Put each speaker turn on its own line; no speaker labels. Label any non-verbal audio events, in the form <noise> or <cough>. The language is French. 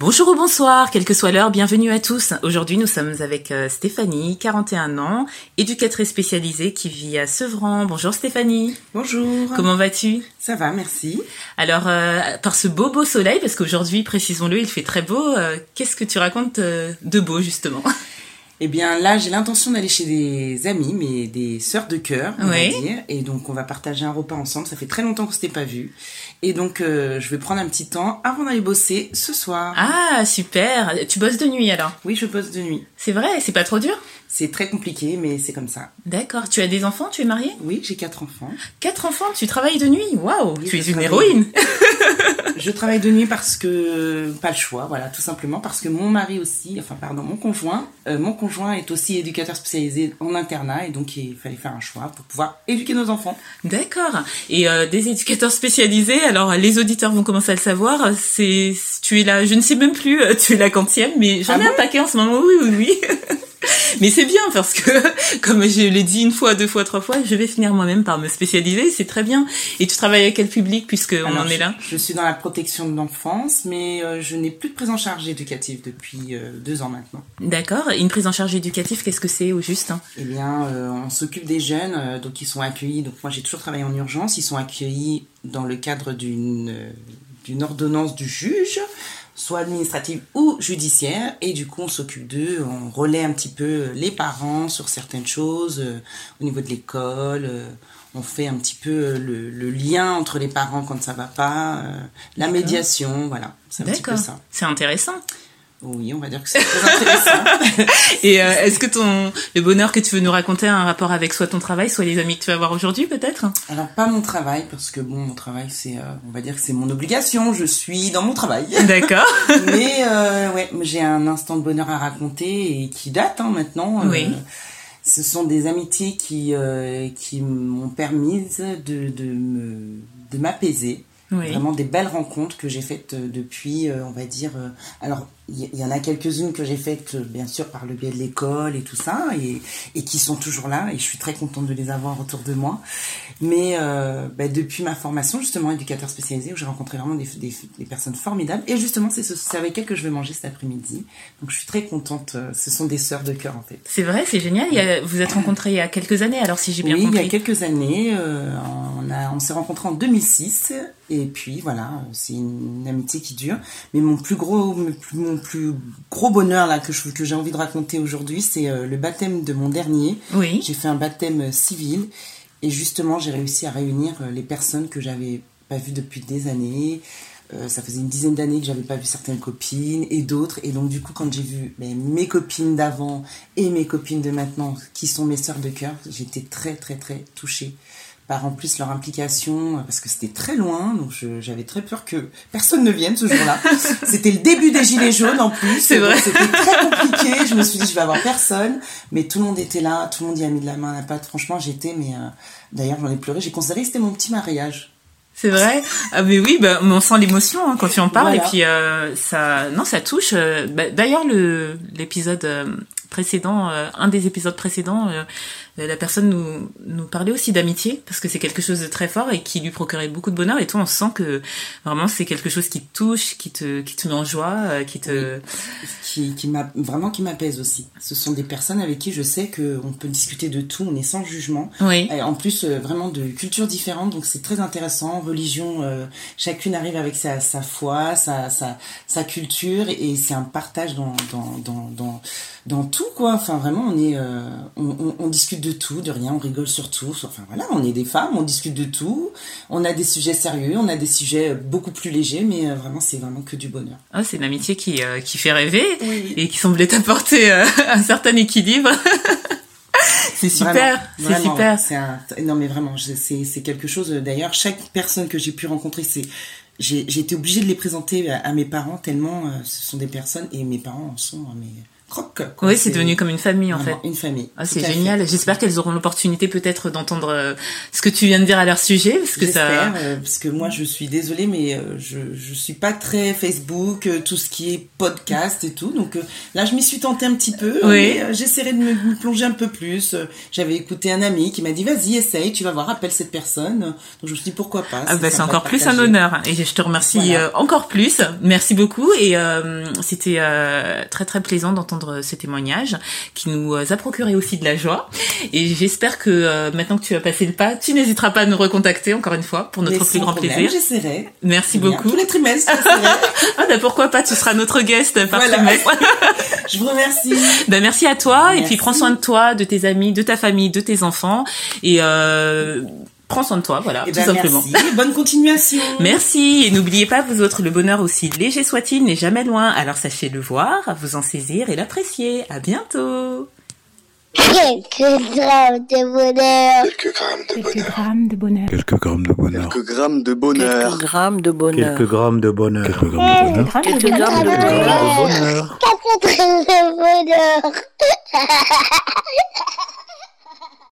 Bonjour ou bonsoir, quelle que soit l'heure, bienvenue à tous. Aujourd'hui, nous sommes avec euh, Stéphanie, 41 ans, éducatrice spécialisée qui vit à Sevran. Bonjour Stéphanie.
Bonjour.
Comment vas-tu?
Ça va, merci.
Alors, euh, par ce beau beau soleil, parce qu'aujourd'hui, précisons-le, il fait très beau, euh, qu'est-ce que tu racontes euh, de beau justement?
Eh bien, là, j'ai l'intention d'aller chez des amis, mais des sœurs de cœur, on
Oui.
va dire. Et donc, on va partager un repas ensemble. Ça fait très longtemps qu'on s'était pas vus. Et donc, euh, je vais prendre un petit temps avant d'aller bosser ce soir.
Ah, super. Tu bosses de nuit alors?
Oui, je bosse de nuit.
C'est vrai, c'est pas trop dur?
C'est très compliqué, mais c'est comme ça.
D'accord. Tu as des enfants? Tu es mariée?
Oui, j'ai quatre enfants.
Quatre enfants? Tu travailles de nuit? Waouh
Oui,
Tu es une
travaille.
héroïne <laughs>
Je travaille de nuit parce que pas le choix, voilà, tout simplement parce que mon mari aussi, enfin pardon, mon conjoint, euh, mon conjoint est aussi éducateur spécialisé en internat et donc il fallait faire un choix pour pouvoir éduquer nos enfants.
D'accord. Et euh, des éducateurs spécialisés, alors les auditeurs vont commencer à le savoir, c'est tu es là, je ne sais même plus, euh, tu es la quantième, mais j'en
Ah
ai un
bon?
paquet en ce moment, oui, oui, oui. <laughs> mais c'est bien parce que, <laughs> comme je l'ai dit une fois, deux fois, trois fois, je vais finir moi-même par me spécialiser, c'est très bien. Et tu travailles avec quel public puisque on en est là?
Je suis dans la protection de l'enfance, mais euh, je n'ai plus de prise en charge éducative depuis euh, deux ans maintenant.
D'accord. Une prise en charge éducative, qu'est-ce que c'est au juste?
Eh bien, euh, on s'occupe des jeunes, euh, donc ils sont accueillis. Donc moi, j'ai toujours travaillé en urgence. Ils sont accueillis dans le cadre d'une euh, d'une ordonnance du juge, soit administrative ou judiciaire. Et du coup, on s'occupe d'eux. On relaie un petit peu les parents sur certaines choses euh, au niveau de l'école. euh, on fait un petit peu euh, le, le lien entre les parents quand ça va pas, euh, la médiation, voilà. C'est un petit peu ça.
C'est intéressant.
Oui, on va dire que c'est très intéressant. <laughs>
Et euh, est-ce que ton le bonheur que tu veux nous raconter a un rapport avec soit ton travail, soit les amis que tu vas voir aujourd'hui, peut-être?
Alors pas mon travail parce que bon mon travail c'est euh, on va dire que c'est mon obligation je suis dans mon travail <laughs>
D'accord. <laughs>
mais euh, ouais j'ai un instant de bonheur à raconter et qui date hein, maintenant
Oui.
ce sont des amitiés qui euh, qui m'ont permis de de me de m'apaiser
Oui.
vraiment des belles rencontres que j'ai faites euh, depuis euh, on va dire euh, alors il y, en a quelques-unes que j'ai faites euh, bien sûr par le biais de l'école et tout ça et, et qui sont toujours là et je suis très contente de les avoir autour de moi mais euh, bah, depuis ma formation justement éducateur spécialisé où j'ai rencontré vraiment des, des, des personnes formidables et justement c'est ce- c'est avec elles que je vais manger cet après-midi donc je suis très contente euh, ce sont des sœurs de cœur en fait
C'est vrai, c'est génial. Il y a- vous êtes rencontrés il y a quelques années, alors si j'ai bien
oui,
compris.
il y a quelques années, euh, on, a, on s'est rencontrés en 2006, et puis voilà, c'est une, amitié qui dure. Mais mon plus gros, mon plus, plus gros bonheur là que je- que j'ai envie de raconter aujourd'hui, c'est euh, le baptême de mon dernier.
Oui.
J'ai fait un baptême euh, civil, et justement, j'ai réussi à réunir euh, les personnes que j'avais pas vues depuis des années. Euh, ça faisait une dizaine d'années que j'avais pas vu certaines copines et d'autres et donc du coup quand j'ai vu ben, mes copines d'avant et mes copines de maintenant qui sont mes sœurs de cœur j'étais très très très touchée par en plus leur implication parce que c'était très loin donc j'avais très peur que personne ne vienne ce jour-là <laughs> c'était le début des gilets jaunes en plus
C'est vrai.
C'était très compliqué je me suis dit je vais avoir personne mais tout le monde était là tout le monde y a mis de la main à la pâte franchement j'étais mais euh, d'ailleurs j'en ai pleuré j'ai considéré que c'était mon petit mariage
C'est vrai. Ah mais oui, bah, mais on sent l'émotion hein, quand tu en parles
Voilà.
et puis euh, ça, non, ça touche. euh, bah, D'ailleurs, le l'épisode euh, précédent, euh, un des épisodes précédents, euh, euh, la personne nous nous parlait aussi d'amitié parce que c'est quelque chose de très fort et qui lui procurait beaucoup de bonheur. Et toi, on sent que vraiment c'est quelque chose qui te touche, qui te qui te met en joie, euh, qui te.
qui, qui m'a vraiment qui m'apaise aussi. Ce sont des personnes avec qui je sais que on peut discuter de tout, on est sans jugement.
Oui.
Et en plus, euh, vraiment de cultures différentes, donc c'est très intéressant. Religion, euh, chacune arrive avec sa, sa foi, sa, sa, sa culture, et c'est un partage dans, dans, dans, dans, dans tout, quoi. Enfin, vraiment, on est, euh, on, on, on discute de tout, de rien, on rigole sur tout. Enfin, voilà, on est des femmes, on discute de tout. On a des sujets sérieux, on a des sujets beaucoup plus légers, mais euh, vraiment, c'est vraiment que du bonheur.
Ah, c'est une amitié qui euh, qui fait rêver
Oui.
et qui semblait t'apporter euh, <laughs> un certain équilibre. <laughs> c'est super, c'est super.
Un... Non mais vraiment, c'est c'est quelque chose. D'ailleurs, chaque personne que j'ai pu rencontrer, c'est j'ai été obligée de les présenter à, à mes parents tellement ce sont des personnes et mes parents en sont euh, mais croque.
Oui, c'est devenu comme une famille en fait.
une famille.
Ah, c'est génial. J'espère qu'elles auront l'opportunité peut-être d'entendre euh, ce que tu viens de dire à leur sujet, parce que ça.
Euh, parce que moi je suis désolée, mais euh, je je suis pas très Facebook, euh, tout ce qui est podcast et tout. Donc là, je m'y suis tentée un petit peu.
Oui.
J'essaierai de me, me plonger un peu plus. J'avais écouté un ami qui m'a dit vas-y, essaye, tu vas voir, appelle cette personne. Donc je me suis dit pourquoi pas.
Ah bah, c'est encore plus un honneur et je te remercie
Voilà.
encore plus. Merci beaucoup et c'était très très plaisant d'entendre ce témoignage qui nous euh, a procuré aussi de la joie et j'espère que euh, maintenant que tu as passé le pas, tu n'hésiteras pas à nous recontacter encore une fois pour notre
Mais
plus grand
problème,
plaisir.
J'essaierai.
Merci
Bien.
beaucoup.
Tous les trimestres. <laughs>
Ah bah pourquoi pas, tu seras notre guest par
Voilà.
trimestre. <laughs>
je vous remercie.
Ben merci à toi et puis prends soin de toi, de tes amis, de ta famille, de tes enfants et euh, prends soin de toi, voilà,
Eh
tout
ben,
simplement.
merci. Bonne continuation. <laughs>
Merci et n'oubliez pas vous autres, le bonheur aussi léger soit-il n'est jamais loin. Alors sachez le voir, vous en saisir et l'apprécier. À bientôt.
Quelques grammes de bonheur.
Quelques grammes de
Quelques
bonheur.
grammes de bonheur.
Quelques grammes de bonheur.
Quelques grammes de bonheur.
Quelques grammes de bonheur.
Quelques grammes de bonheur. Quelques grammes de bonheur.
Grammes de
Quelques
bonheur.
grammes de
Quelques
bonheur.
grammes de bonheur.
Quatre grammes de bonheur. <laughs>